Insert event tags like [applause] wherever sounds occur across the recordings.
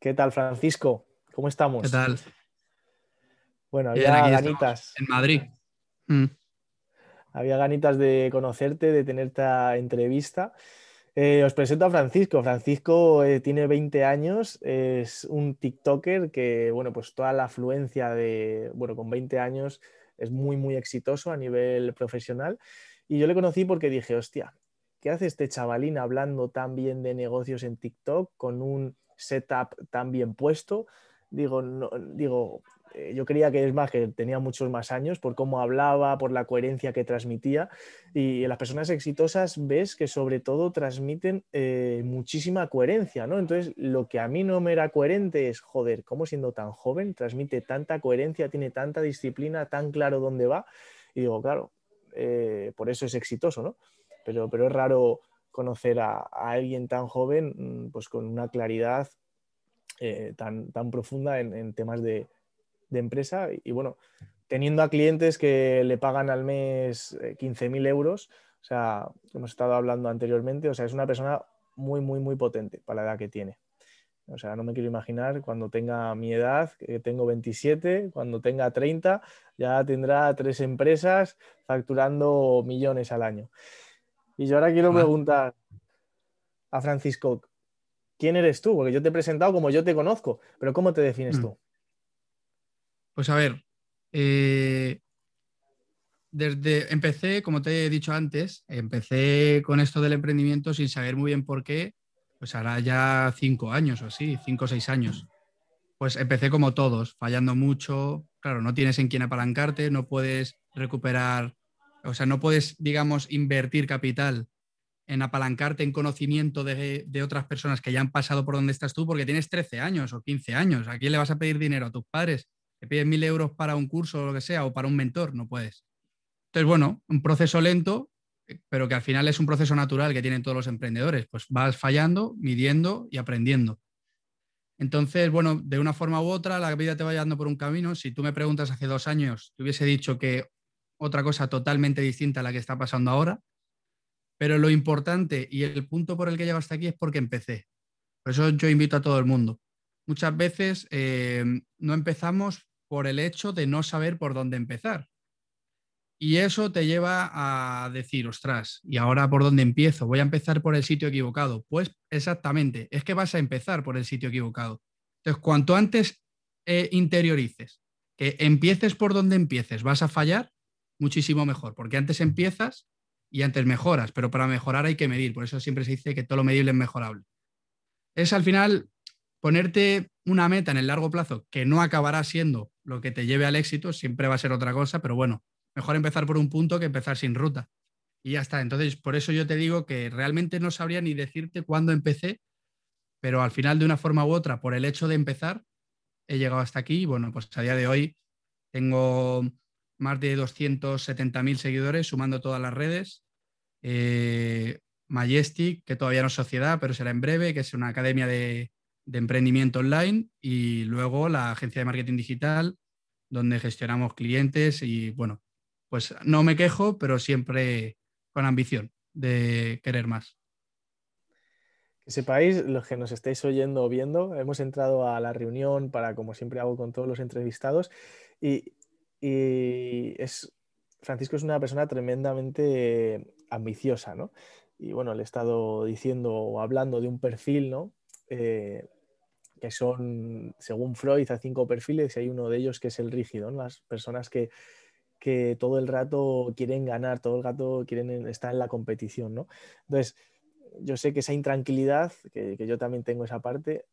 ¿Qué tal, Francisco? ¿Cómo estamos? ¿Qué tal? Bueno, había ganitas. en Madrid. Mm. Había ganitas de conocerte, de tener esta entrevista. Eh, os presento a Francisco. Francisco eh, tiene 20 años, es un TikToker que, bueno, pues toda la afluencia de, bueno, con 20 años es muy, muy exitoso a nivel profesional. Y yo le conocí porque dije, hostia, ¿qué hace este chavalín hablando tan bien de negocios en TikTok con un setup tan bien puesto? Digo, digo, eh, yo creía que es más que tenía muchos más años por cómo hablaba, por la coherencia que transmitía. Y las personas exitosas ves que sobre todo transmiten eh, muchísima coherencia, ¿no? Entonces, lo que a mí no me era coherente es, joder, ¿cómo siendo tan joven transmite tanta coherencia, tiene tanta disciplina, tan claro dónde va? Y digo, claro, eh, por eso es exitoso, ¿no? Pero, pero es raro conocer a, a alguien tan joven, mm, pues con una claridad eh, tan, tan profunda en, en temas de, de empresa y, bueno, teniendo a clientes que le pagan al mes eh, 15.000 euros, o sea, hemos estado hablando anteriormente, o sea, es una persona muy, muy, muy potente para la edad que tiene. O sea, no me quiero imaginar cuando tenga mi edad, que tengo 27, cuando tenga 30, ya tendrá tres empresas facturando millones al año. Y yo ahora quiero Ah. preguntar a Francisco, ¿quién eres tú? Porque yo te he presentado como yo te conozco, pero ¿cómo te defines Mm. tú? Pues a ver, eh, desde empecé, como te he dicho antes, empecé con esto del emprendimiento sin saber muy bien por qué, pues hará ya cinco años o así, cinco o seis años. Pues empecé como todos, fallando mucho. Claro, no tienes en quién apalancarte, no puedes recuperar, o sea, no puedes, digamos, invertir capital en apalancarte en conocimiento de, otras personas que ya han pasado por donde estás tú, porque tienes 13 años o 15 años. ¿A quién le vas a pedir dinero? ¿A tus padres? ¿Te piden mil euros para un curso o lo que sea o para un mentor? No puedes. Entonces, bueno, un proceso lento, eh, pero que al final es un proceso natural que tienen todos los emprendedores. Pues vas fallando, midiendo y aprendiendo. Entonces, bueno, de una forma u otra, la vida te va llevando por un camino. Si tú me preguntas hace dos años, te hubiese dicho que otra cosa totalmente distinta a la que está pasando ahora. Pero lo importante y el punto por el que llego hasta aquí es porque empecé. Por eso yo invito a todo el mundo. Muchas veces eh, no empezamos por el hecho de no saber por dónde empezar. Y eso te lleva a decir, ostras, ¿y ahora por dónde empiezo? Voy a empezar por el sitio equivocado. Pues exactamente, es que vas a empezar por el sitio equivocado. Entonces, cuanto antes eh, interiorices, que empieces por donde empieces, vas a fallar muchísimo mejor, porque antes empiezas y antes mejoras, pero para mejorar hay que medir, por eso siempre se dice que todo lo medible es mejorable. Es al final ponerte una meta en el largo plazo que no acabará siendo lo que te lleve al éxito, siempre va a ser otra cosa, pero bueno, mejor empezar por un punto que empezar sin ruta. Y ya está. Entonces, por eso yo te digo que realmente no sabría ni decirte cuándo empecé, pero al final, de una forma u otra, por el hecho de empezar, he llegado hasta aquí. Y bueno, pues a día de hoy tengo más de 270.000 seguidores, sumando todas las redes. Eh, Majestic, que todavía no es sociedad, pero será en breve, que es una academia de, emprendimiento online. Y luego la agencia de marketing digital, donde gestionamos clientes y bueno, pues no me quejo, pero siempre con ambición de querer más. Que sepáis, los que nos estáis oyendo o viendo, hemos entrado a la reunión para, como siempre hago con todos los entrevistados, y, y es, Francisco es una persona tremendamente ambiciosa, ¿no? Y bueno, le he estado diciendo o hablando de un perfil, ¿no? Eh, que son, según Freud, a cinco perfiles y hay uno de ellos que es el rígido. Las personas que, que todo el rato quieren ganar, todo el rato quieren estar en la competición, ¿no? Entonces, yo sé que esa intranquilidad, que, que yo también tengo esa parte,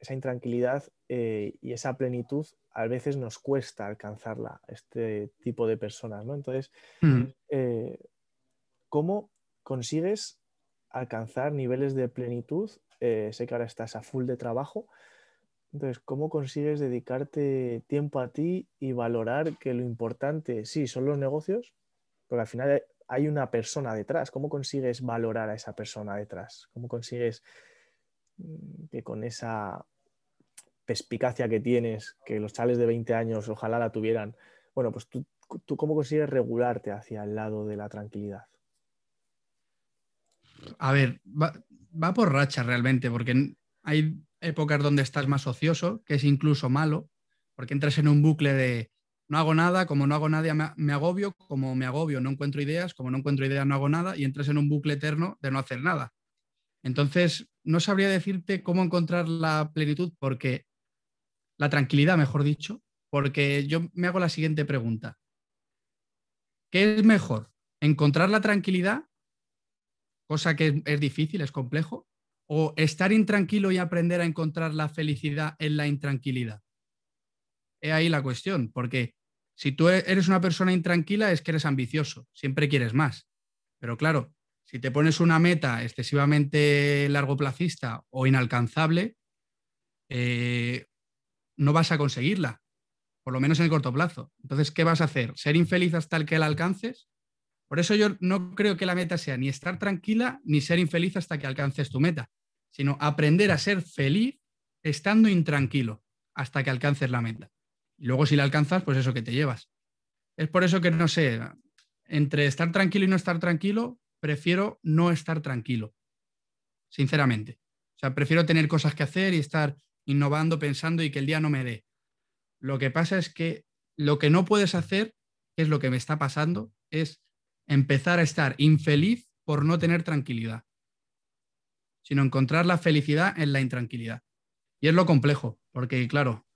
esa intranquilidad eh, y esa plenitud a veces nos cuesta alcanzarla, este tipo de personas, ¿no? Entonces, Mm. eh, ¿cómo consigues alcanzar niveles de plenitud? Eh, sé que ahora estás a full de trabajo, entonces, ¿cómo consigues dedicarte tiempo a ti y valorar que lo importante, sí, son los negocios, pero al final hay una persona detrás. ¿Cómo consigues valorar a esa persona detrás? ¿Cómo consigues que con esa perspicacia que tienes, que los chales de 20 años ojalá la tuvieran, bueno, pues tú, tú cómo consigues regularte hacia el lado de la tranquilidad? A ver, va, va por racha realmente, porque hay, épocas donde estás más ocioso, que es incluso malo, porque entras en un bucle de no hago nada, como no hago nada me agobio, como me agobio no encuentro ideas, como no encuentro ideas no hago nada y entras en un bucle eterno de no hacer nada. Entonces, no sabría decirte cómo encontrar la plenitud porque la tranquilidad, mejor dicho, porque yo me hago la siguiente pregunta. ¿Qué es mejor? ¿Encontrar la tranquilidad, cosa que es, difícil, es complejo, o estar intranquilo y aprender a encontrar la felicidad en la intranquilidad? Es ahí la cuestión, porque si tú e-, eres una persona intranquila es que eres ambicioso, siempre quieres más. Pero claro, si te pones una meta excesivamente largoplacista o inalcanzable, eh, no vas a conseguirla por lo menos en el corto plazo. Entonces, ¿qué vas a hacer? ¿Ser infeliz hasta el que la alcances? Por eso yo no creo que la meta sea ni estar tranquila ni ser infeliz hasta que alcances tu meta, sino aprender a ser feliz estando intranquilo hasta que alcances la meta. Y luego si la alcanzas, pues eso que te llevas. Es por eso que no sé, entre estar tranquilo y no estar tranquilo, prefiero no estar tranquilo, sinceramente. O sea, prefiero tener cosas que hacer y estar innovando, pensando y que el día no me dé. Lo que pasa es que lo que no puedes hacer, que es lo que me está pasando, es empezar a estar infeliz por no tener tranquilidad, sino encontrar la felicidad en la intranquilidad. Y es lo complejo, porque claro,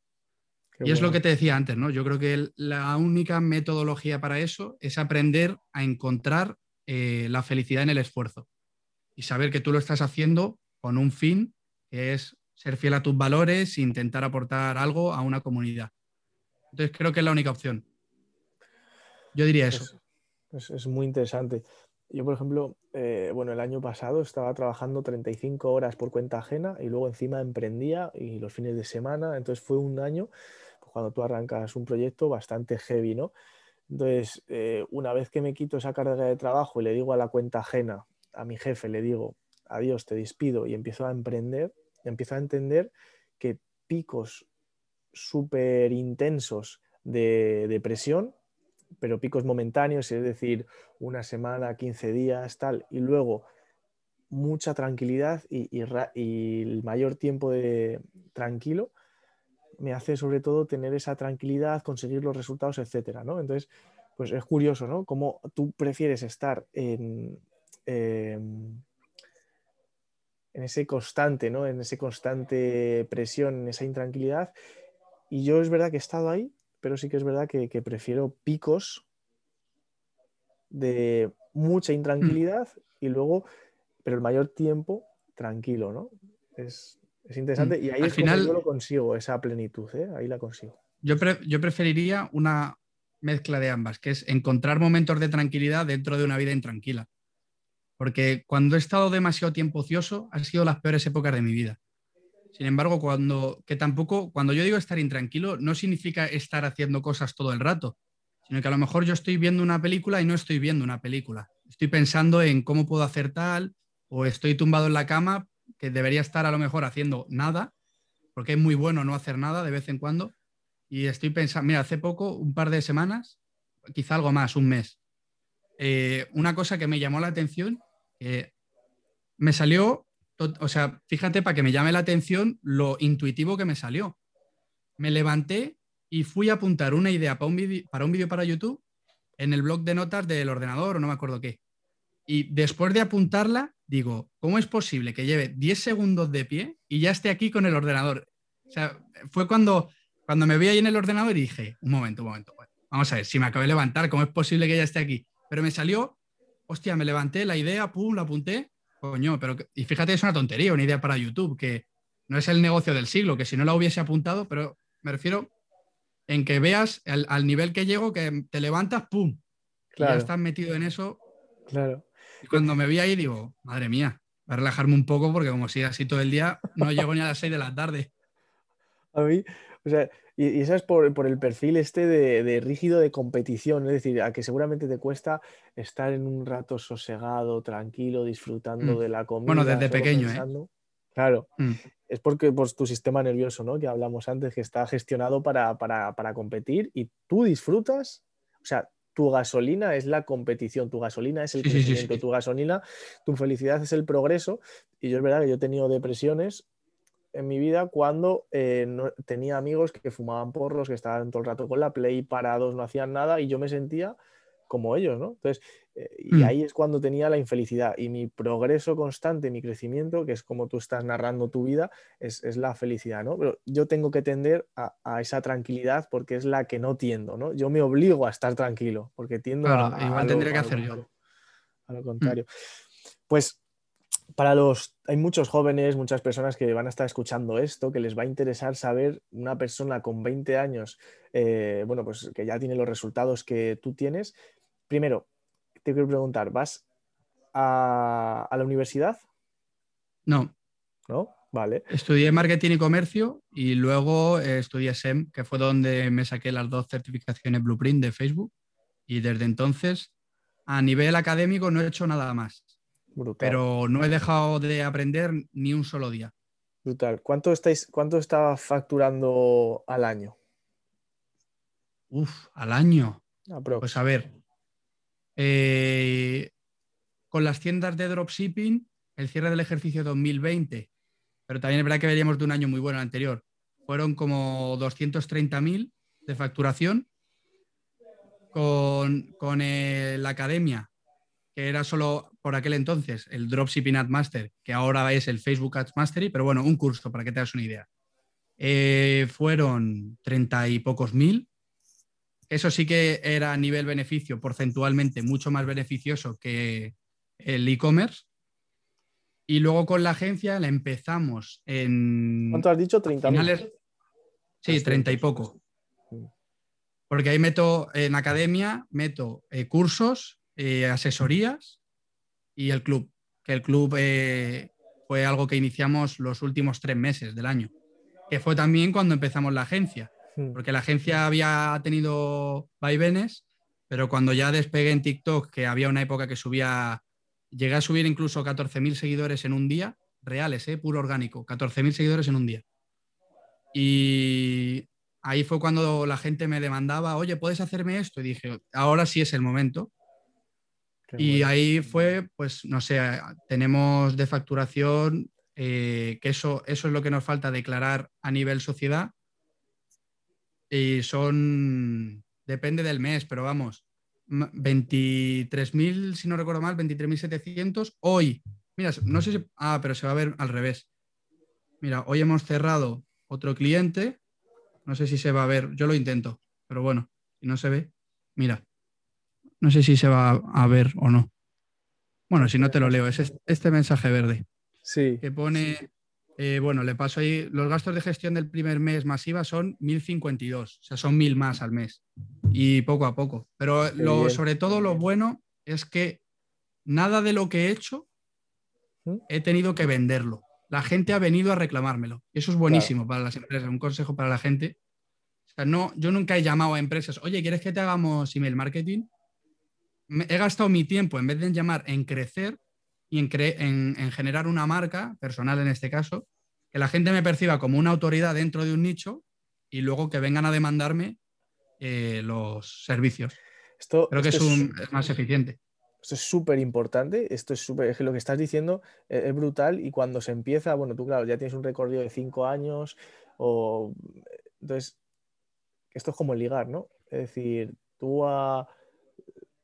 y es lo que te decía antes, ¿no? Yo creo que la única metodología para eso es aprender a encontrar eh, la felicidad en el esfuerzo y saber que tú lo estás haciendo con un fin que es ser fiel a tus valores e intentar aportar algo a una comunidad. Entonces creo que es la única opción. Yo diría eso. Es, muy interesante. Yo, por ejemplo, eh, bueno, el año pasado estaba trabajando 35 horas por cuenta ajena y luego encima emprendía y los fines de semana. Entonces fue un año, pues, cuando tú arrancas un proyecto, bastante heavy, ¿no? Entonces, eh, una vez que me quito esa carga de trabajo y le digo a la cuenta ajena, a mi jefe, le digo, adiós, te despido y empiezo a emprender, empiezo a entender que picos súper intensos de depresión, pero picos momentáneos, es decir, una semana, 15 días, tal, y luego mucha tranquilidad y, el mayor tiempo de tranquilo me hace sobre todo tener esa tranquilidad, conseguir los resultados, etcétera, ¿no? Entonces, pues es curioso, ¿no? Cómo tú prefieres estar en, em, en ese constante, ¿no? En ese constante presión, en esa intranquilidad. Y yo es verdad que he estado ahí, pero sí que es verdad que, prefiero picos de mucha intranquilidad y luego, pero el mayor tiempo tranquilo, ¿no? Es, interesante y ahí Al es final, yo lo consigo, esa plenitud, ¿eh? ahí la consigo. Yo, yo preferiría una mezcla de ambas, que es encontrar momentos de tranquilidad dentro de una vida intranquila. Porque cuando he estado demasiado tiempo ocioso, han sido las peores épocas de mi vida. Sin embargo, cuando, que tampoco, cuando yo digo estar intranquilo, no significa estar haciendo cosas todo el rato, sino que a lo mejor yo estoy viendo una película y no estoy viendo una película. Estoy pensando en cómo puedo hacer tal, o estoy tumbado en la cama, que debería estar a lo mejor haciendo nada, porque es muy bueno no hacer nada de vez en cuando. Y estoy pensando, mira, hace poco, un par de semanas, quizá algo más, un mes, eh, una cosa que me llamó la atención, me salió, o sea, fíjate para que me llame la atención lo intuitivo que me salió. Me levanté y fui a apuntar una idea para un vídeo para, para YouTube en el blog de notas del ordenador o no me acuerdo qué. Y después de apuntarla, digo, ¿cómo es posible que lleve 10 segundos de pie y ya esté aquí con el ordenador? O sea, fue cuando, cuando me vi ahí en el ordenador y dije, un momento, un momento, vamos a ver, si me acabo de levantar, ¿cómo es posible que ya esté aquí? Pero me salió, hostia, me levanté la idea, pum, la apunté, coño, pero y fíjate, es una tontería, una idea para YouTube, que no es el negocio del siglo, que si no la hubiese apuntado, pero me refiero en que veas al, nivel que llego, que te levantas, pum, claro. ya estás metido en eso. Claro. Y cuando me vi ahí digo, madre mía, voy a relajarme un poco porque como si así todo el día, no llego ni a las 6 de la tarde. A mí, o sea, y, eso es por, el perfil este de, rígido de competición, es decir, a que seguramente te cuesta estar en un rato sosegado, tranquilo, disfrutando mm. de la comida. Bueno, desde pequeño, ¿eh? Claro, mm. es porque pues, tu sistema nervioso, ¿no? Que hablamos antes, que está gestionado para, competir y tú disfrutas, o sea, tu gasolina es la competición, tu gasolina es el crecimiento, tu gasolina, tu felicidad es el progreso. Y yo es verdad que yo he tenido depresiones en mi vida cuando eh, tenía amigos que fumaban porros, que estaban todo el rato con la play, parados, no hacían nada y yo me sentía como ellos, ¿no? Entonces, eh, y Mm. ahí es cuando tenía la infelicidad y mi progreso constante, mi crecimiento, que es como tú estás narrando tu vida, es, es la felicidad, ¿no? Pero yo tengo que tender a, a esa tranquilidad porque es la que no tiendo, ¿no? Yo me obligo a estar tranquilo porque tiendo Claro, a, a igual lo- tendría que hacer yo. A lo contrario. Pues para los, hay muchos jóvenes, muchas personas que van a estar escuchando esto, que les va a interesar saber una persona con 20 años, eh, bueno, pues que ya tiene los resultados que tú tienes. Primero, te quiero preguntar, ¿vas a, a la universidad? No, ¿No? Vale. estudié marketing y comercio y luego eh, estudié SEM, que fue donde me saqué las dos certificaciones Blueprint de Facebook. Y desde entonces, a nivel académico, no he hecho nada más. Brutal. Pero no he dejado de aprender ni un solo día. Brutal. ¿Cuánto, estáis, ¿Cuánto está facturando al año? Uf, al año. Aprox. Pues a ver, eh, con las tiendas de dropshipping, el cierre del ejercicio 2020, pero también es verdad que veníamos de un año muy bueno el anterior, fueron como 230.000 de facturación. Con, con eh, la academia, que era solo por aquel entonces el Dropshipping Ad Master, que ahora es el Facebook Ads Mastery, pero bueno, un curso para que te hagas una idea. Eh, fueron treinta y pocos mil. Eso sí que era a nivel beneficio, porcentualmente mucho más beneficioso que el e-commerce. Y luego con la agencia la empezamos en ¿Cuánto has dicho? 30 finales. Sí, 300. treinta y poco. Porque ahí meto en academia, meto eh, cursos, eh, asesorías y el club. Que el club eh, fue algo que iniciamos los últimos tres meses del año. Que fue también cuando empezamos la agencia. Porque la agencia había tenido vaivenes, pero cuando ya despegué en TikTok, que había una época que subía, llegué a subir incluso 14.000 seguidores en un día, reales, ¿eh? puro orgánico, 14.000 seguidores en un día. Y ahí fue cuando la gente me demandaba, oye, ¿puedes hacerme esto? Y dije, ahora sí es el momento. Qué Y bueno. ahí fue, pues, no sé, tenemos de facturación, eh, que eso, eso es lo que nos falta declarar a nivel sociedad. Y son, depende del mes, pero vamos, m- 23.000, si no recuerdo mal, 23.700 hoy. Mira, no sé si, ah, pero se va a ver al revés. Mira, hoy hemos cerrado otro cliente, no sé si se va a ver, yo lo intento, pero bueno, si no se ve, mira, no sé si se va a ver o no. Bueno, si no te lo leo, es est- este mensaje verde Sí, que pone, eh, bueno, le paso ahí, los gastos de gestión del primer mes masiva son 1.052, o sea, son 1.000 más al mes y poco a poco. Pero lo, sobre todo lo bueno es que nada de lo que he hecho ¿Mm? he tenido que venderlo. La gente ha venido a reclamármelo. Eso es buenísimo para las empresas, un consejo para la gente. O sea, no, yo nunca he llamado a empresas, oye, ¿quieres que te hagamos email marketing? Me- he gastado mi tiempo, en vez de llamar, en crecer y en, cre- en- en generar una marca, personal en este caso, que la gente me perciba como una autoridad dentro de un nicho y luego que vengan a demandarme eh, los servicios. esto, Creo que es, esto un- es más eficiente. Esto es súper importante, esto es súper, es que lo que estás diciendo eh, es, brutal y cuando se empieza, bueno, tú claro, ya tienes un recorrido de cinco años o entonces esto es como ligar, ¿no? Es decir, tú a-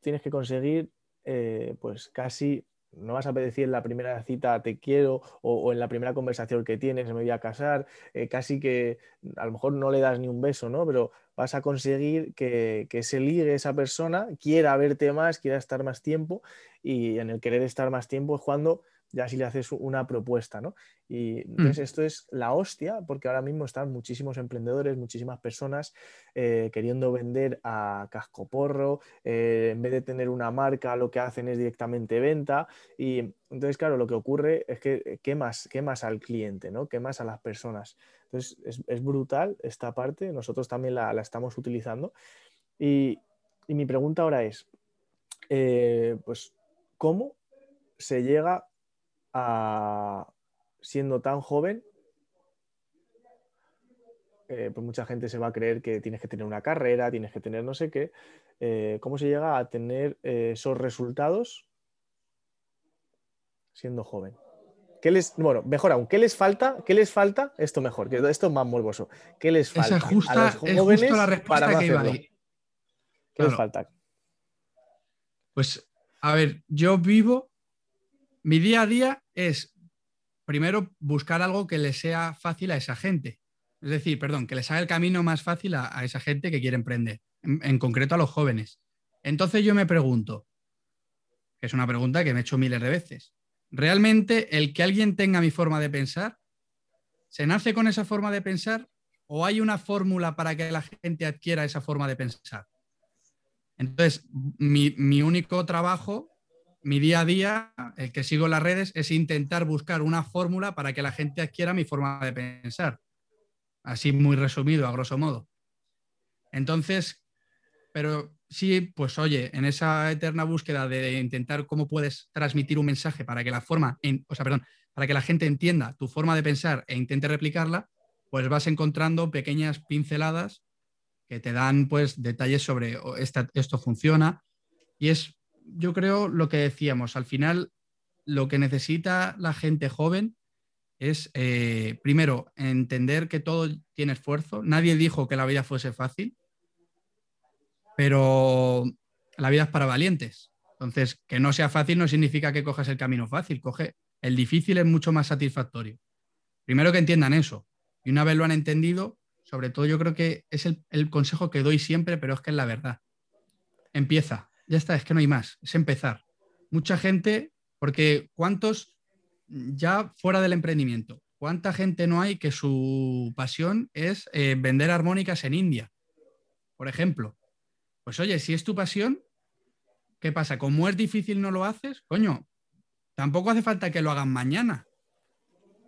tienes que conseguir eh, pues casi, no vas a decir en la primera cita te quiero o, en la primera conversación que tienes me voy a casar, eh, casi que a lo mejor no le das ni un beso, ¿no? Pero vas a conseguir que, que se ligue esa persona, quiera verte más, quiera estar más tiempo y en el querer estar más tiempo es cuando ya si le haces una propuesta, ¿no? Y entonces esto es la hostia porque ahora mismo están muchísimos emprendedores, muchísimas personas eh, queriendo vender a cascoporro, eh, en vez de tener una marca lo que hacen es directamente venta y entonces claro, lo que ocurre es que quemas, quemas al cliente, ¿no? Quemas a las personas. Entonces es, es brutal esta parte, nosotros también la, la estamos utilizando. Y, y, mi pregunta ahora es, eh, pues, ¿cómo se llega a, siendo tan joven? Eh, pues mucha gente se va a creer que tienes que tener una carrera, tienes que tener no sé qué. Eh, ¿Cómo se llega a tener eh, esos resultados siendo joven? ¿Qué les, bueno, mejor aún, ¿qué les falta? ¿Qué les falta? Esto mejor, que esto es más morboso. ¿Qué les falta? Esa justa, a los jóvenes es la respuesta para que iba ahí. ¿Qué les falta? Pues, a ver, yo vivo, mi día a día es primero buscar algo que le sea fácil a esa gente. Es decir, perdón, que les haga el camino más fácil a, esa gente que quiere emprender, en, concreto a los jóvenes. Entonces yo me pregunto, que es una pregunta que me he hecho miles de veces, ¿realmente el que alguien tenga mi forma de pensar, se nace con esa forma de pensar o hay una fórmula para que la gente adquiera esa forma de pensar? Entonces, mi, mi único trabajo mi día a día, el que sigo en las redes, es intentar buscar una fórmula para que la gente adquiera mi forma de pensar. Así muy resumido, a grosso modo. Entonces, pero sí, pues oye, en esa eterna búsqueda de intentar cómo puedes transmitir un mensaje para que la forma, o sea, perdón, para que la gente entienda tu forma de pensar e intente replicarla, pues vas encontrando pequeñas pinceladas que te dan pues detalles sobre oh, esto funciona y es yo creo lo que decíamos, al final lo que necesita la gente joven es, eh, primero, entender que todo tiene esfuerzo. Nadie dijo que la vida fuese fácil, pero la vida es para valientes. Entonces, que no sea fácil no significa que cojas el camino fácil. Coge el difícil es mucho más satisfactorio. Primero que entiendan eso. Y una vez lo han entendido, sobre todo yo creo que es el, el consejo que doy siempre, pero es que es la verdad. Empieza, ya está, es que no hay más, es empezar. Mucha gente, porque ¿cuántos ya fuera del emprendimiento? ¿Cuánta gente no hay que su pasión es eh, vender armónicas en India? Por ejemplo. Pues oye, si es tu pasión, ¿qué pasa? Como es difícil no lo haces, coño, tampoco hace falta que lo hagan mañana.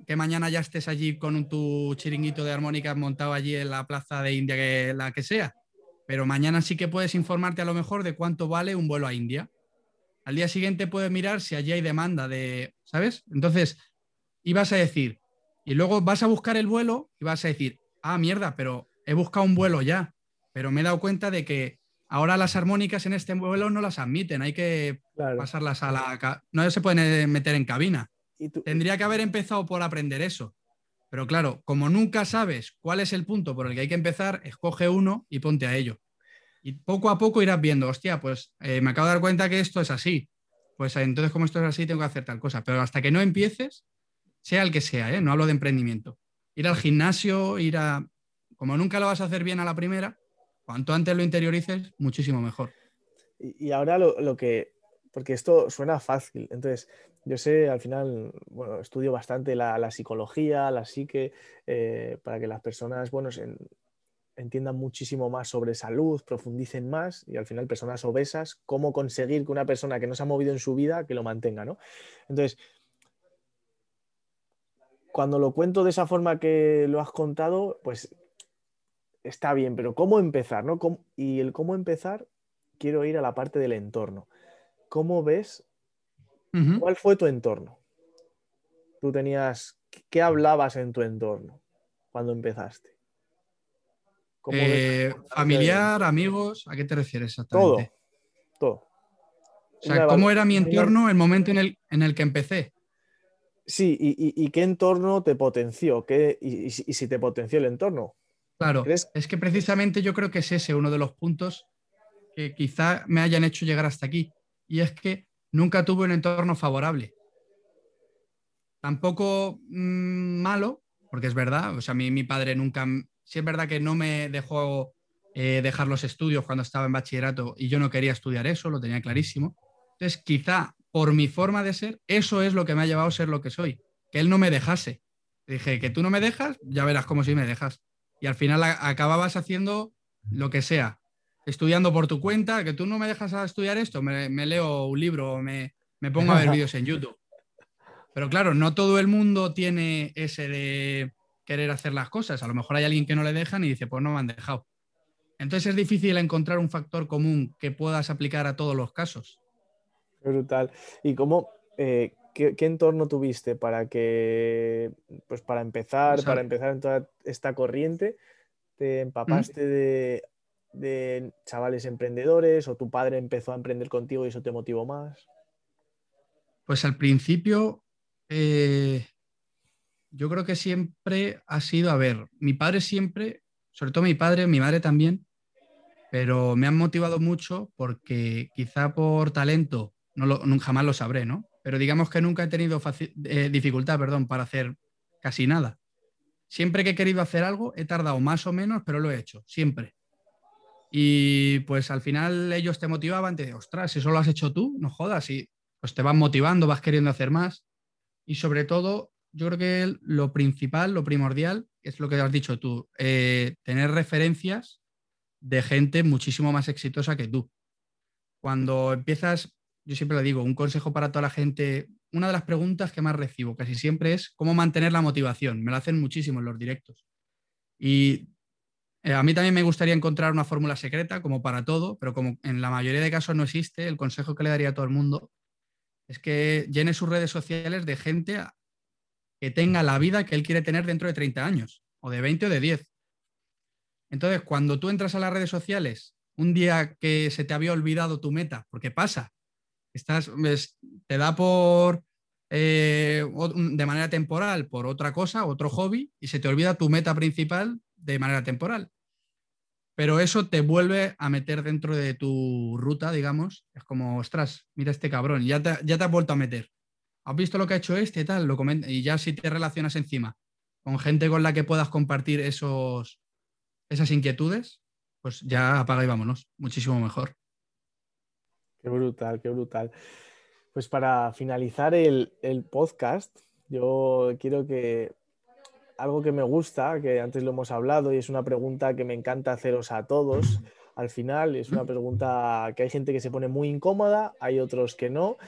Que mañana ya estés allí con tu chiringuito de armónicas montado allí en la plaza de India, que la que sea pero mañana sí que puedes informarte a lo mejor de cuánto vale un vuelo a India. Al día siguiente puedes mirar si allí hay demanda de, ¿sabes? Entonces, ibas a decir, y luego vas a buscar el vuelo y vas a decir, ah, mierda, pero he buscado un vuelo ya, pero me he dado cuenta de que ahora las armónicas en este vuelo no las admiten, hay que pasarlas a la... No se pueden meter en cabina. Tendría que haber empezado por aprender eso. Pero claro, como nunca sabes cuál es el punto por el que hay que empezar, escoge uno y ponte a ello. Y poco a poco irás viendo, hostia, pues eh, me acabo de dar cuenta que esto es así. Pues eh, entonces, como esto es así, tengo que hacer tal cosa. Pero hasta que no empieces, sea el que sea, ¿eh? no hablo de emprendimiento. Ir al gimnasio, ir a... Como nunca lo vas a hacer bien a la primera, cuanto antes lo interiorices, muchísimo mejor. Y, ahora lo, que... Porque esto suena fácil. Entonces, yo sé, al final, bueno, estudio bastante la, psicología, la psique, eh, para que las personas, bueno, entiendan muchísimo más sobre salud, profundicen más y al final personas obesas, cómo conseguir que una persona que no se ha movido en su vida, que lo mantenga, ¿no? Entonces, cuando lo cuento de esa forma que lo has contado, pues está bien, pero ¿cómo empezar? ¿no? Y el cómo empezar, quiero ir a la parte del entorno. ¿Cómo ves ¿Cuál fue tu entorno? Tú tenías, ¿qué hablabas en tu entorno cuando empezaste? Eh, familiar, amigos, ¿a qué te refieres exactamente? Todo, todo. O sea, ¿cómo era mi entorno el momento en el, en el que empecé? Sí, y, qué entorno te potenció, ¿Qué, y, si te potenció el entorno. Claro, es que precisamente yo creo que es ese uno de los puntos que quizá me hayan hecho llegar hasta aquí. Y es que nunca tuve un entorno favorable. Tampoco mm, malo, porque es verdad, o sea, mi, mi padre nunca, sí es verdad que no me dejó eh, dejar los estudios cuando estaba en bachillerato y yo no quería estudiar eso, lo tenía clarísimo. Entonces, quizá por mi forma de ser, eso es lo que me ha llevado a ser lo que soy, que él no me dejase. Dije, que tú no me dejas, ya verás cómo si me dejas. Y al final acababas haciendo lo que sea, estudiando por tu cuenta, que tú no me dejas a estudiar esto, me, leo un libro o me, pongo a ver [laughs] vídeos en YouTube. Pero claro, no todo el mundo tiene ese de querer hacer las cosas. A lo mejor hay alguien que no le dejan y dice, pues no me han dejado. Entonces es difícil encontrar un factor común que puedas aplicar a todos los casos. Brutal. ¿Y cómo, eh, qué, entorno tuviste para que, pues para empezar, para empezar en toda esta corriente? ¿Te empapaste de de chavales emprendedores o tu padre empezó a emprender contigo y eso te motivó más? Pues al principio Eh, yo creo que siempre ha sido, a ver, mi padre siempre, sobre todo mi padre, mi madre también, pero me han motivado mucho porque quizá por talento, no lo, jamás lo sabré, ¿no? Pero digamos que nunca he tenido eh, dificultad, perdón, para hacer casi nada. Siempre que he querido hacer algo, he tardado más o menos, pero lo he hecho, siempre. Y pues al final ellos te motivaban, te ostras, si eso lo has hecho tú, no jodas, y pues te van motivando, vas queriendo hacer más. Y sobre todo, yo creo que lo principal, lo primordial, es lo que has dicho tú, eh, tener referencias de gente muchísimo más exitosa que tú. Cuando empiezas, yo siempre le digo, un consejo para toda la gente, una de las preguntas que más recibo casi siempre es cómo mantener la motivación. Me lo hacen muchísimo en los directos. Y eh, a mí también me gustaría encontrar una fórmula secreta, como para todo, pero como en la mayoría de casos no existe, el consejo que le daría a todo el mundo es que llene sus redes sociales de gente que tenga la vida que él quiere tener dentro de 30 años, o de 20 o de 10. Entonces, cuando tú entras a las redes sociales, un día que se te había olvidado tu meta, porque pasa, estás, te da por, eh, de manera temporal por otra cosa, otro hobby, y se te olvida tu meta principal de manera temporal. Pero eso te vuelve a meter dentro de tu ruta, digamos. Es como, ostras, mira este cabrón, ya te, ya te has vuelto a meter. ¿has visto lo que ha hecho este? Tal, lo y ya si te relacionas encima con gente con la que puedas compartir esos, esas inquietudes, pues ya apaga y vámonos, muchísimo mejor. Qué brutal, qué brutal. Pues para finalizar el, el podcast, yo quiero que algo que me gusta, que antes lo hemos hablado y es una pregunta que me encanta haceros a todos, al final es una pregunta que hay gente que se pone muy incómoda, hay otros que no,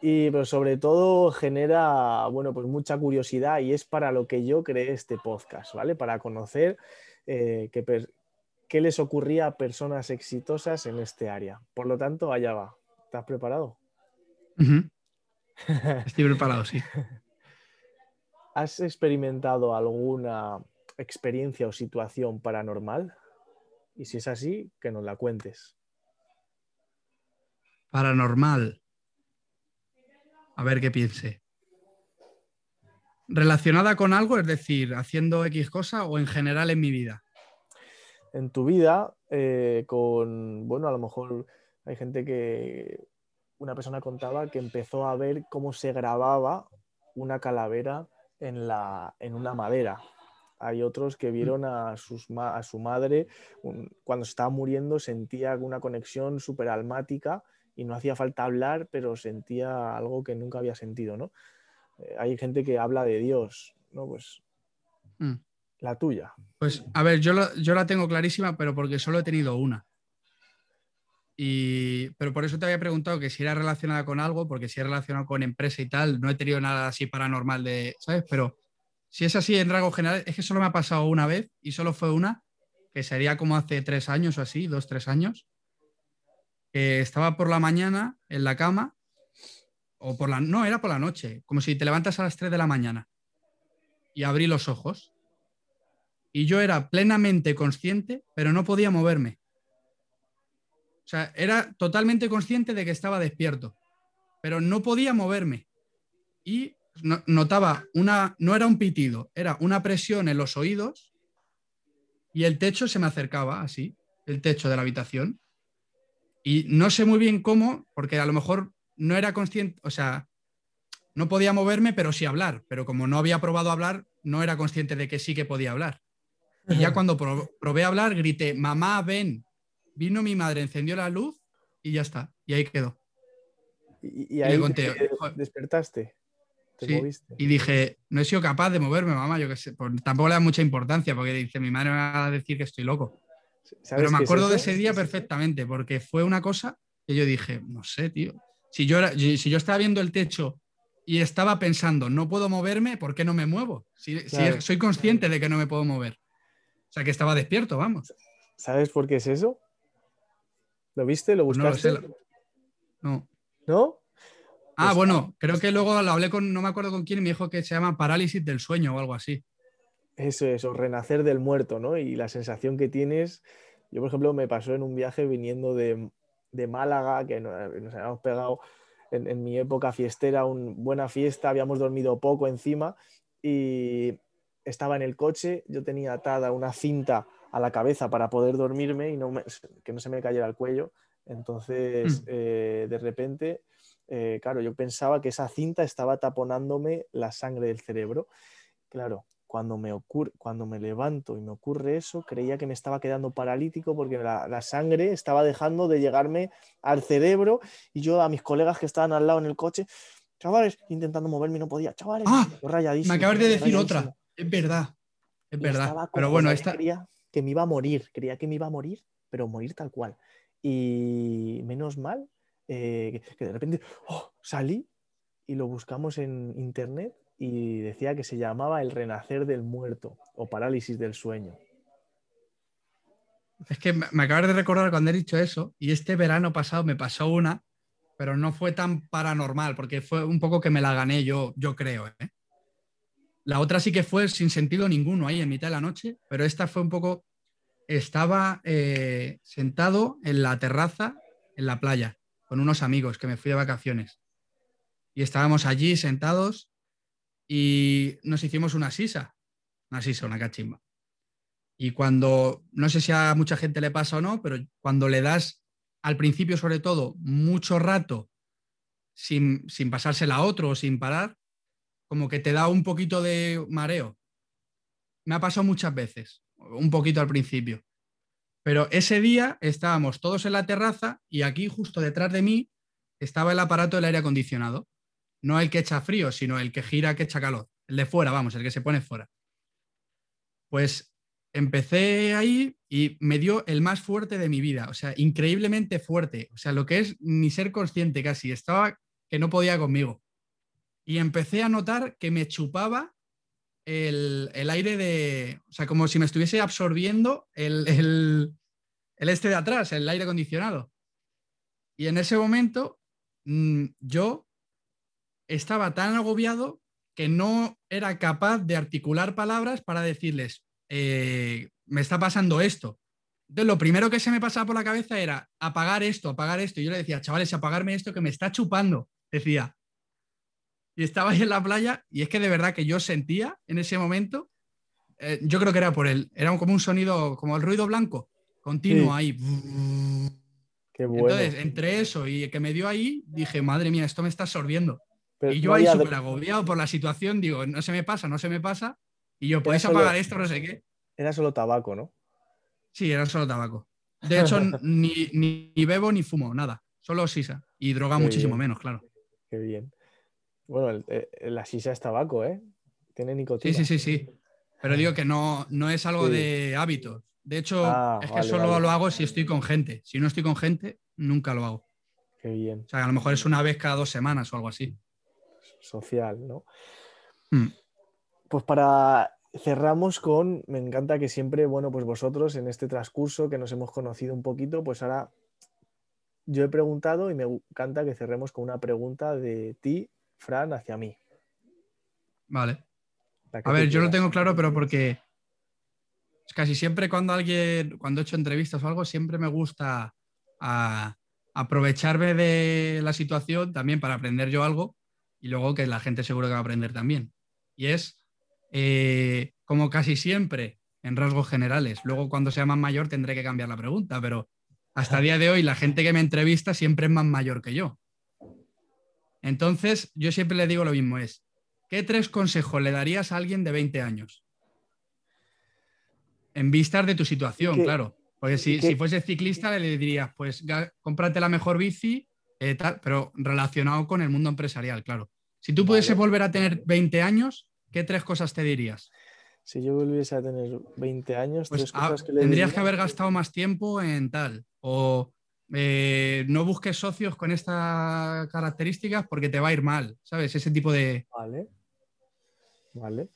y pero sobre todo genera, bueno, pues mucha curiosidad y es para lo que yo creé este podcast, ¿vale? Para conocer eh, qué, les ocurría a personas exitosas en este área. Por lo tanto, allá va. ¿Estás preparado? [laughs] Estoy preparado, sí. ¿Has experimentado alguna experiencia o situación paranormal? Y si es así, que nos la cuentes. Paranormal. A ver qué piense. ¿Relacionada con algo? Es decir, haciendo X cosa o en general en mi vida. En tu vida, eh, con, bueno, a lo mejor hay gente que, una persona contaba que empezó a ver cómo se grababa una calavera en, la, en una madera. Hay otros que vieron a, sus, a su madre cuando estaba muriendo, sentía una conexión súper almática y no hacía falta hablar, pero sentía algo que nunca había sentido, ¿no? Eh, hay gente que habla de Dios, ¿no? Pues mm. la tuya. Pues a ver, yo, yo la tengo clarísima, pero porque solo he tenido una. Pero por eso te había preguntado que si era relacionada con algo, porque si es relacionado con empresa y tal, no he tenido nada así paranormal de, ¿sabes? Pero si es así en rasgo general, es que solo me ha pasado una vez y solo fue una, que sería como hace tres años o así, dos, tres años, estaba por la mañana en la cama, o por la, no, era por la noche, como si te levantas a las 3 de la mañana y abrí los ojos. Y yo era plenamente consciente, pero no podía moverme. O sea, era totalmente consciente de que estaba despierto, pero no podía moverme. Y notaba una, no era un pitido, era una presión en los oídos y el techo se me acercaba así, el techo de la habitación. Y no sé muy bien cómo, porque a lo mejor no era consciente, o sea, no podía moverme, pero sí hablar. Pero como no había probado a hablar, no era consciente de que sí que podía hablar. Y ya cuando probé a hablar, grité, mamá, ven. Vino mi madre, encendió la luz y ya está. Y ahí quedó. Y, ahí despertaste. Y dije, no he sido capaz de moverme, mamá, yo que sé. Pues tampoco le da mucha importancia porque dice, mi madre me va a decir que estoy loco. Pero me acuerdo de ese día perfectamente, porque fue una cosa que yo dije, no sé, tío. Si yo, si yo estaba viendo el techo y estaba pensando, no puedo moverme, ¿por qué no me muevo? Si, soy consciente de que no me puedo mover. O sea, que estaba despierto, vamos. ¿Sabes por qué es eso? ¿Lo viste? ¿Lo buscaste? No. ¿No? Ah, pues bueno, creo que luego lo hablé con, no me acuerdo con quién, y me dijo que se llama parálisis del sueño o algo así. Eso es, o renacer del muerto, ¿no? Y la sensación que tienes, yo por ejemplo me pasó en un viaje viniendo de, Málaga, que nos, habíamos pegado en, mi época fiestera, una buena fiesta, habíamos dormido poco encima y estaba en el coche, yo tenía atada una cinta a la cabeza para poder dormirme y no que no se me cayera el cuello. Entonces, mm. eh, de repente, eh, claro, yo pensaba que esa cinta estaba taponándome la sangre del cerebro. Claro, cuando me, ocurre, cuando me levanto y me ocurre eso, creía que me estaba quedando paralítico porque la, sangre estaba dejando de llegarme al cerebro y yo a mis colegas que estaban al lado en el coche, chavales, intentando moverme y no podía, chavales, ah, me acabas de decir otra, es verdad, es verdad, pero bueno, esta... que me iba a morir, creía que me iba a morir, pero morir tal cual. Y menos mal eh, que de repente oh, salí y lo buscamos en internet y decía que se llamaba el renacer del muerto o parálisis del sueño. Es que me acabas de recordar cuando he dicho eso y este verano pasado me pasó una, pero no fue tan paranormal porque fue un poco que me la gané yo, yo creo. ¿eh? La otra sí que fue sin sentido ninguno ahí en mitad de la noche, pero esta fue un poco, estaba eh, sentado en la terraza en la playa con unos amigos que me fui de vacaciones y estábamos allí sentados y nos hicimos una sisa, una sisa, una cachimba. Y cuando, no sé si a mucha gente le pasa o no, pero cuando le das al principio sobre todo mucho rato sin, sin pasársela a otro o sin parar, como que te da un poquito de mareo. Me ha pasado muchas veces, un poquito al principio. Pero ese día estábamos todos en la terraza y aquí justo detrás de mí estaba el aparato del aire acondicionado no el que echa frío, sino el que gira que echa calor, el de fuera, vamos, el que se pone fuera. Pues empecé ahí y me dio el más fuerte de mi vida, o sea, increíblemente fuerte, o sea, lo que es ni ser consciente casi, estaba que no podía conmigo. Y empecé a notar que me chupaba el, aire de, o sea, como si me estuviese absorbiendo el, el, este de atrás, el aire acondicionado. Y en ese momento mm, yo estaba tan agobiado que no era capaz de articular palabras para decirles, eh, me está pasando esto. Entonces, lo primero que se me pasaba por la cabeza era apagar esto, apagar esto. Y yo le decía, chavales, apagarme esto que me está chupando, decía. Y estaba ahí en la playa y es que de verdad que yo sentía en ese momento, eh, yo creo que era por él, era como un sonido, como el ruido blanco, continuo ahí. Entonces, entre eso y que me dio ahí, dije, madre mía, esto me está absorbiendo y yo ahí súper agobiado por la situación, digo, no se me pasa, no se me pasa. Y yo, ¿podéis apagar esto? No sé qué. Era solo tabaco, ¿no? Sí, era solo tabaco. De hecho, [laughs] ni, ni, bebo ni fumo, nada. Solo sisa. Y droga muchísimo menos, claro. Qué bien. Bueno, eh, la sisa es tabaco, ¿eh? Tiene nicotina. Sí, sí, sí, sí. Pero digo que no, no es algo de hábitos. De hecho, ah, es que solo lo hago si estoy con gente. Si no estoy con gente, nunca lo hago. Qué bien. O sea, a lo mejor es una vez cada dos semanas o algo así social, ¿no? Mm. Pues para cerramos con, me encanta que siempre, bueno, pues vosotros en este transcurso que nos hemos conocido un poquito, pues ahora yo he preguntado y me encanta que cerremos con una pregunta de ti, Fran, hacia mí. Vale. A ver, yo lo tengo claro, pero porque casi siempre cuando alguien, cuando he hecho entrevistas o algo, siempre me gusta aprovecharme de la situación también para aprender yo algo y luego que la gente seguro que va a aprender también. Y es eh, como casi siempre en rasgos generales. Luego cuando sea más mayor tendré que cambiar la pregunta, pero hasta el día de hoy la gente que me entrevista siempre es más mayor que yo. Entonces yo siempre le digo lo mismo, es, ¿qué tres consejos le darías a alguien de 20 años? En vistas de tu situación, claro. Porque si, si, fuese ciclista le dirías, pues cómprate la mejor bici, eh, tal, pero relacionado con el mundo empresarial, claro. Si tú pudiese volver a tener 20 años, ¿qué tres cosas te dirías? Si yo volviese a tener 20 años, pues, tendrías que haber gastado más tiempo en tal. O eh, no busques socios con estas características porque te va a ir mal, ¿sabes? Ese tipo de. Vale. Vale.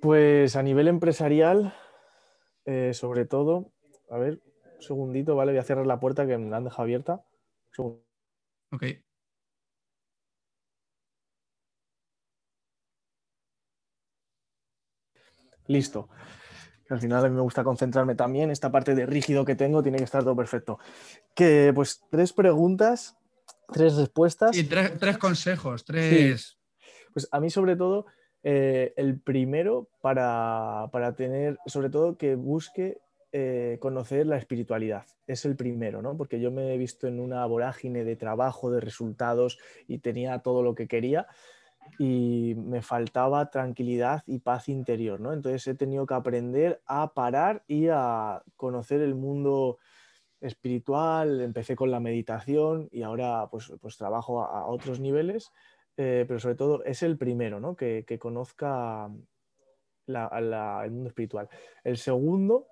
Pues a nivel empresarial, eh, sobre todo, a ver, un segundito, ¿vale? Voy a cerrar la puerta que me la han dejado abierta. Ok. Listo. Al final a mí me gusta concentrarme también. Esta parte de rígido que tengo tiene que estar todo perfecto. Que pues tres preguntas tres respuestas. Sí, tres, consejos, tres. Pues a mí sobre todo, eh, el primero para, tener, sobre todo que busque eh, conocer la espiritualidad. Es el primero, ¿no? Porque yo me he visto en una vorágine de trabajo, de resultados y tenía todo lo que quería y me faltaba tranquilidad y paz interior, ¿no? Entonces he tenido que aprender a parar y a conocer el mundo espiritual, empecé con la meditación y ahora pues, pues trabajo a, otros niveles, eh, pero sobre todo es el primero, ¿no? Que, conozca el mundo espiritual. El segundo,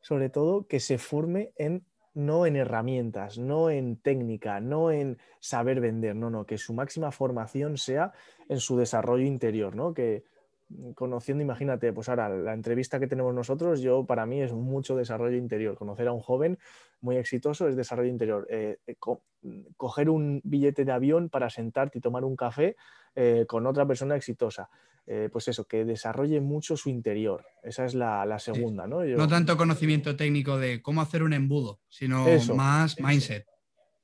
sobre todo, que se forme en no en herramientas, no en técnica, no en saber vender, no, no, que su máxima formación sea en su desarrollo interior, ¿no? Que conociendo, imagínate, pues ahora la entrevista que tenemos nosotros, yo para mí es mucho desarrollo interior. Conocer a un joven muy exitoso es desarrollo interior. Eh, eh, coger un billete de avión para sentarte y tomar un café eh, con otra persona exitosa. pues eso, que desarrolle mucho su interior. Esa es la, segunda, ¿no? No tanto conocimiento técnico de cómo hacer un embudo, sino más mindset.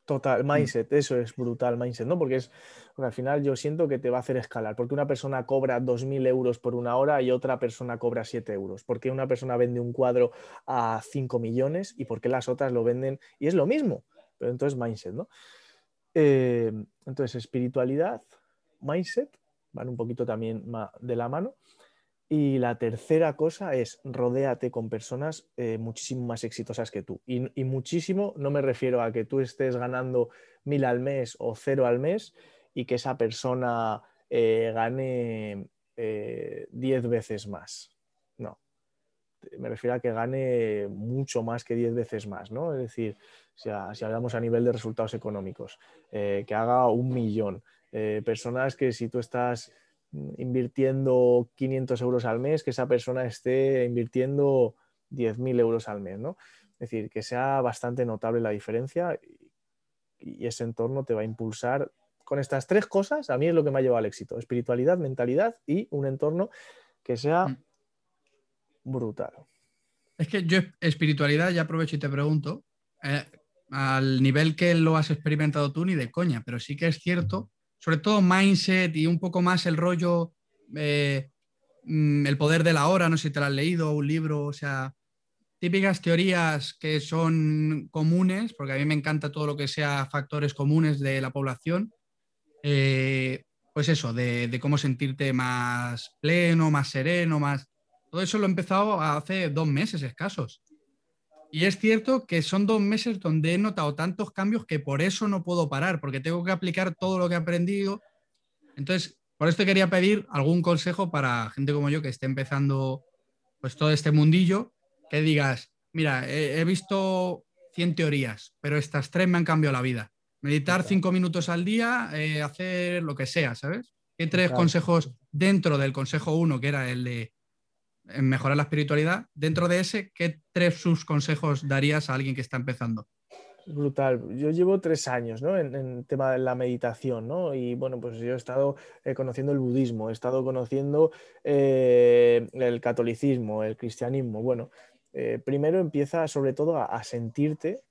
Total, mm. mindset, eso es brutal, mindset, ¿no? Porque es, al final yo siento que te va a hacer escalar, porque una persona cobra 2.000 euros por una hora y otra persona cobra 7 euros, porque una persona vende un cuadro a 5 millones y porque las otras lo venden y es lo mismo, pero entonces mindset, ¿no? Eh, entonces espiritualidad, mindset, van un poquito también de la mano. Y la tercera cosa es rodéate con personas eh, muchísimo más exitosas que tú. Y, muchísimo no me refiero a que tú estés ganando mil al mes o cero al mes y que esa persona eh, gane eh, diez veces más. No. Me refiero a que gane mucho más que diez veces más, ¿no? Es decir, si, si hablamos a nivel de resultados económicos, que haga un millón. personas que si tú estás invirtiendo 500 euros al mes, que esa persona esté invirtiendo 10.000 euros al mes, ¿no? Es decir, que sea bastante notable la diferencia y ese entorno te va a impulsar con estas tres cosas, a mí es lo que me ha llevado al éxito, espiritualidad, mentalidad y un entorno que sea mm. brutal. Es que yo espiritualidad, ya aprovecho y te pregunto, eh, al nivel que lo has experimentado tú, ni de coña, pero sí que es cierto sobre todo mindset y un poco más el rollo, eh, mm, el poder de la hora, no sé si te lo has leído, un libro, o sea, típicas teorías que son comunes, porque a mí me encanta todo lo que sea factores comunes de la población, eh, pues eso, de, de, cómo sentirte más pleno, más sereno, más... Todo eso lo he empezado hace dos meses escasos. Y es cierto que son dos meses donde he notado tantos cambios que por eso no puedo parar, porque tengo que aplicar todo lo que he aprendido. Entonces, por esto quería pedir algún consejo para gente como yo que esté empezando pues todo este mundillo, que digas, mira, he, visto 100 teorías, pero estas tres me han cambiado la vida. Meditar cinco minutos al día, eh, hacer lo que sea, ¿sabes? ¿Qué tres consejos dentro del consejo uno, que era el de en mejorar la espiritualidad, dentro de ese, ¿qué tres sus consejos darías a alguien que está empezando? Brutal. Yo llevo tres años ¿no? en, el tema de la meditación, ¿no? Y bueno, pues yo he estado eh, conociendo el budismo, he estado conociendo eh, el catolicismo, el cristianismo. Bueno, eh, primero empieza sobre todo a, a, sentirte.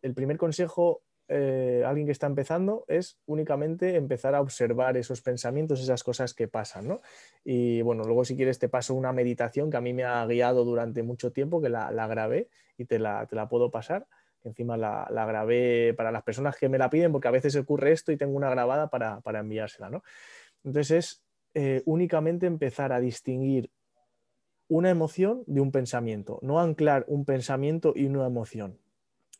El primer consejo eh, alguien que está empezando es únicamente empezar a observar esos pensamientos, esas cosas que pasan, ¿no? Y bueno, luego si quieres te paso una meditación que a mí me ha guiado durante mucho tiempo, que la, grabé y te la, te la, puedo pasar, encima la, grabé para las personas que me la piden, porque a veces ocurre esto y tengo una grabada para, enviársela, ¿no? Entonces es eh, únicamente empezar a distinguir una emoción de un pensamiento, no anclar un pensamiento y una emoción.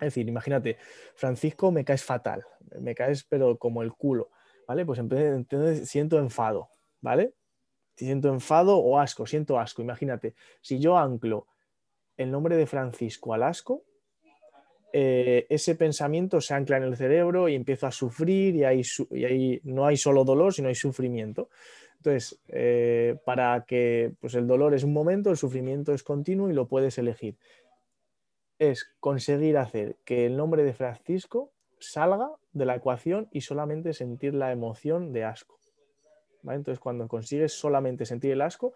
Es decir, imagínate, Francisco me caes fatal, me caes pero como el culo, ¿vale? Pues entonces siento enfado, ¿vale? Siento enfado o asco, siento asco. Imagínate, si yo anclo el nombre de Francisco al asco, eh, ese pensamiento se ancla en el cerebro y empiezo a sufrir y ahí, no hay solo dolor, sino hay sufrimiento. Entonces, eh, para que pues el dolor es un momento, el sufrimiento es continuo y lo puedes elegir es conseguir hacer que el nombre de Francisco salga de la ecuación y solamente sentir la emoción de asco. Entonces, cuando consigues solamente sentir el asco,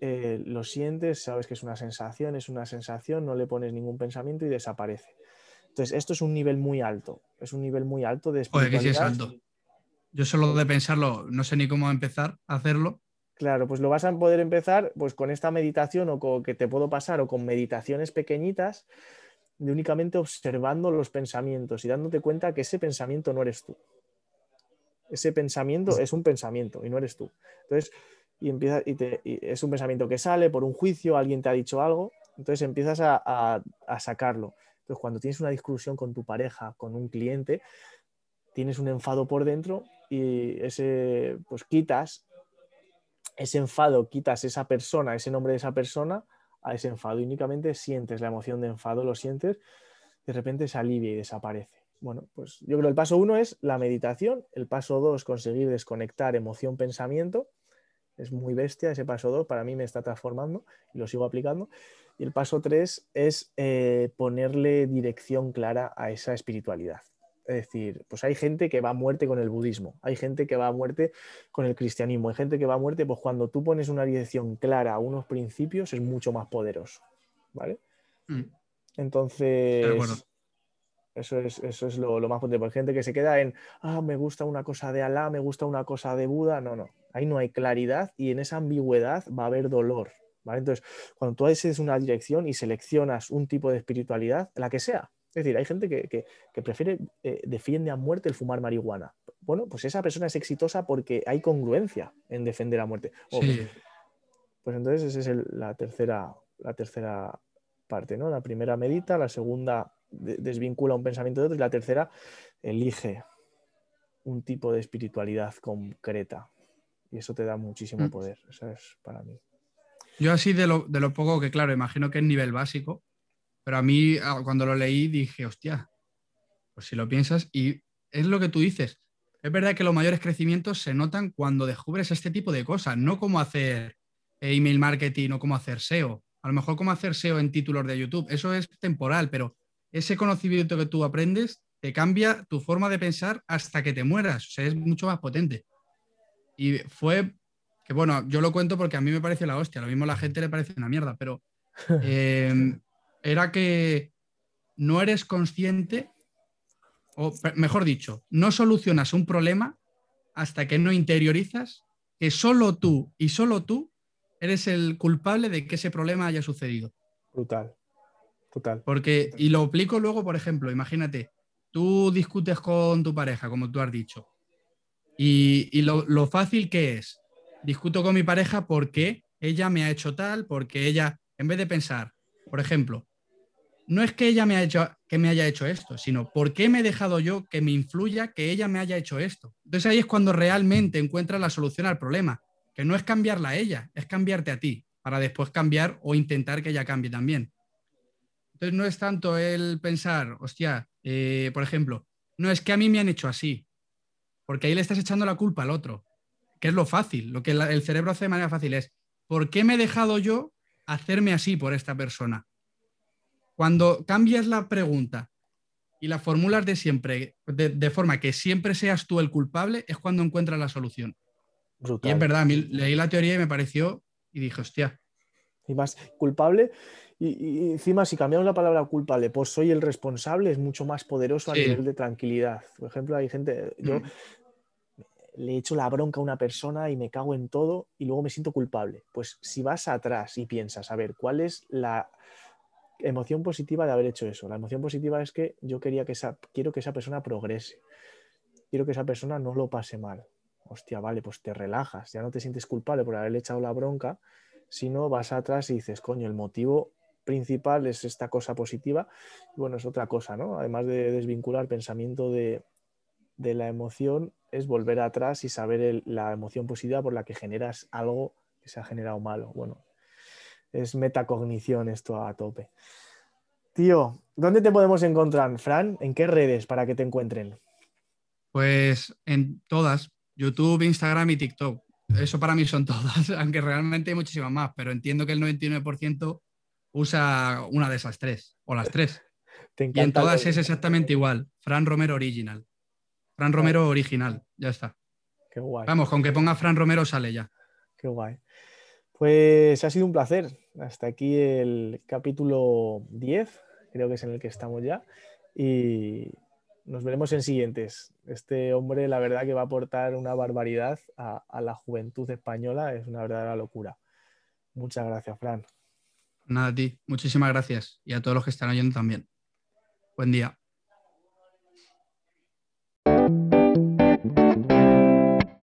eh, lo sientes, sabes que es una sensación, es una sensación, no le pones ningún pensamiento y desaparece. Entonces, esto es un nivel muy alto. Es un nivel muy alto de espiritualidad. que sí es alto. Yo solo de pensarlo, no sé ni cómo empezar a hacerlo. Claro, pues lo vas a poder empezar pues con esta meditación o con que te puedo pasar o con meditaciones pequeñitas de únicamente observando los pensamientos y dándote cuenta que ese pensamiento no eres tú. Ese pensamiento es un pensamiento y no eres tú. Entonces, y empieza y, es un pensamiento que sale por un juicio, alguien te ha dicho algo, entonces empiezas a, a sacarlo. Entonces, cuando tienes una discusión con tu pareja, con un cliente, tienes un enfado por dentro y ese, pues quitas ese enfado, quitas esa persona, ese nombre de esa persona a ese enfado únicamente sientes la emoción de enfado, lo sientes, de repente se alivia y desaparece. Bueno, pues yo creo que el paso uno es la meditación, el paso dos, conseguir desconectar emoción-pensamiento. Es muy bestia ese paso dos, para mí me está transformando y lo sigo aplicando. Y el paso tres es eh, ponerle dirección clara a esa espiritualidad. Es decir, pues hay gente que va a muerte con el budismo, hay gente que va a muerte con el cristianismo, hay gente que va a muerte, pues cuando tú pones una dirección clara a unos principios es mucho más poderoso. ¿Vale? Mm. Entonces, eso es, eso es lo, más potente. Hay gente que se queda en, ah, me gusta una cosa de Alá, me gusta una cosa de Buda. No, no, ahí no hay claridad y en esa ambigüedad va a haber dolor. ¿vale? Entonces, cuando tú haces una dirección y seleccionas un tipo de espiritualidad, la que sea, es decir, hay gente que, prefiere, eh, defiende a muerte el fumar marihuana. Bueno, pues esa persona es exitosa porque hay congruencia en defender a muerte. pues, entonces esa es la, tercera, la tercera parte, ¿no? La primera medita, la segunda desvincula un pensamiento de otro y la tercera elige un tipo de espiritualidad concreta. Y eso te da muchísimo mm. poder. Eso es para mí. Yo así de lo, de lo poco que, claro, imagino que es nivel básico, pero a mí, ah, cuando lo leí, dije, hostia, pues si lo piensas, y es lo que tú dices. Es verdad que los mayores crecimientos se notan cuando descubres este tipo de cosas, no cómo hacer email marketing o cómo hacer SEO. A lo mejor cómo hacer SEO en títulos de YouTube, eso es temporal, pero ese conocimiento que tú aprendes te cambia tu forma de pensar hasta que te mueras, o sea, es mucho más potente. Y fue que, bueno, yo lo cuento porque a mí me parece la hostia, lo mismo a la gente le parece una mierda, pero [laughs] eh, era que no eres consciente, o mejor dicho, no solucionas un problema hasta que no interiorizas que solo tú y solo tú eres el culpable de que ese problema haya sucedido. Total, total. Porque, y lo aplico luego, por ejemplo, imagínate, tú discutes con tu pareja, como tú has dicho, y, lo, lo, fácil que es, discuto con mi pareja porque ella me ha hecho tal, porque ella, en vez de pensar, por ejemplo, no es que ella me, que me haya hecho esto, sino por qué me he dejado yo que me influya que ella me haya hecho esto. Entonces ahí es cuando realmente encuentras la solución al problema, que no es cambiarla a ella, es cambiarte a ti, para después cambiar o intentar que ella cambie también. Entonces no es tanto el pensar, hostia, eh, por ejemplo, no es que a mí me han hecho así, porque ahí le estás echando la culpa al otro, que es lo fácil, lo que el cerebro hace de manera fácil es, ¿por qué me he dejado yo hacerme así por esta persona? Cuando cambias la pregunta y la formulas de siempre, de, forma que siempre seas tú el culpable, es cuando encuentras la solución. Y es verdad, leí la teoría y me pareció y dije, hostia. Y más, culpable, y, encima si cambiamos la palabra culpable pues soy el responsable, es mucho más poderoso a nivel de tranquilidad. Por ejemplo, hay gente, yo mm. Le echo la bronca a una persona y me cago en todo y luego me siento culpable. Pues si vas atrás y piensas, a ver, ¿cuál es la emoción positiva de haber hecho eso. La emoción positiva es que yo quería que esa, quiero que esa persona progrese. Quiero que esa persona no lo pase mal. Hostia, vale, pues te relajas, ya no te sientes culpable por haberle echado la bronca, sino vas atrás y dices, coño, el motivo principal es esta cosa positiva. Bueno, es otra cosa, ¿no? Además de desvincular pensamiento de, la emoción, es volver atrás y saber la emoción positiva por la que generas algo que se ha generado malo. Bueno, es metacognición esto a tope. Tío, ¿dónde te podemos encontrar, Fran? ¿En qué redes para que te encuentren? Pues en todas, YouTube, Instagram y TikTok. Eso para mí son [laughs] todas, aunque realmente hay muchísimas más, pero entiendo que el 99% usa una de esas tres, o las tres. y en todas es exactamente igual. Fran Romero Original. Fran Romero Original, ya está. Qué guay. Vamos, con que ponga Fran Romero sale ya. Qué guay. Pues ha sido un placer. Hasta aquí el capítulo 10, creo que es en el que estamos ya. y nos veremos en siguientes. Este hombre, la verdad, que va a aportar una barbaridad a, a la juventud española, es una verdadera locura. Muchas gracias, Fran. Nada, a ti. Muchísimas gracias. Y a todos los que están oyendo también. Buen día.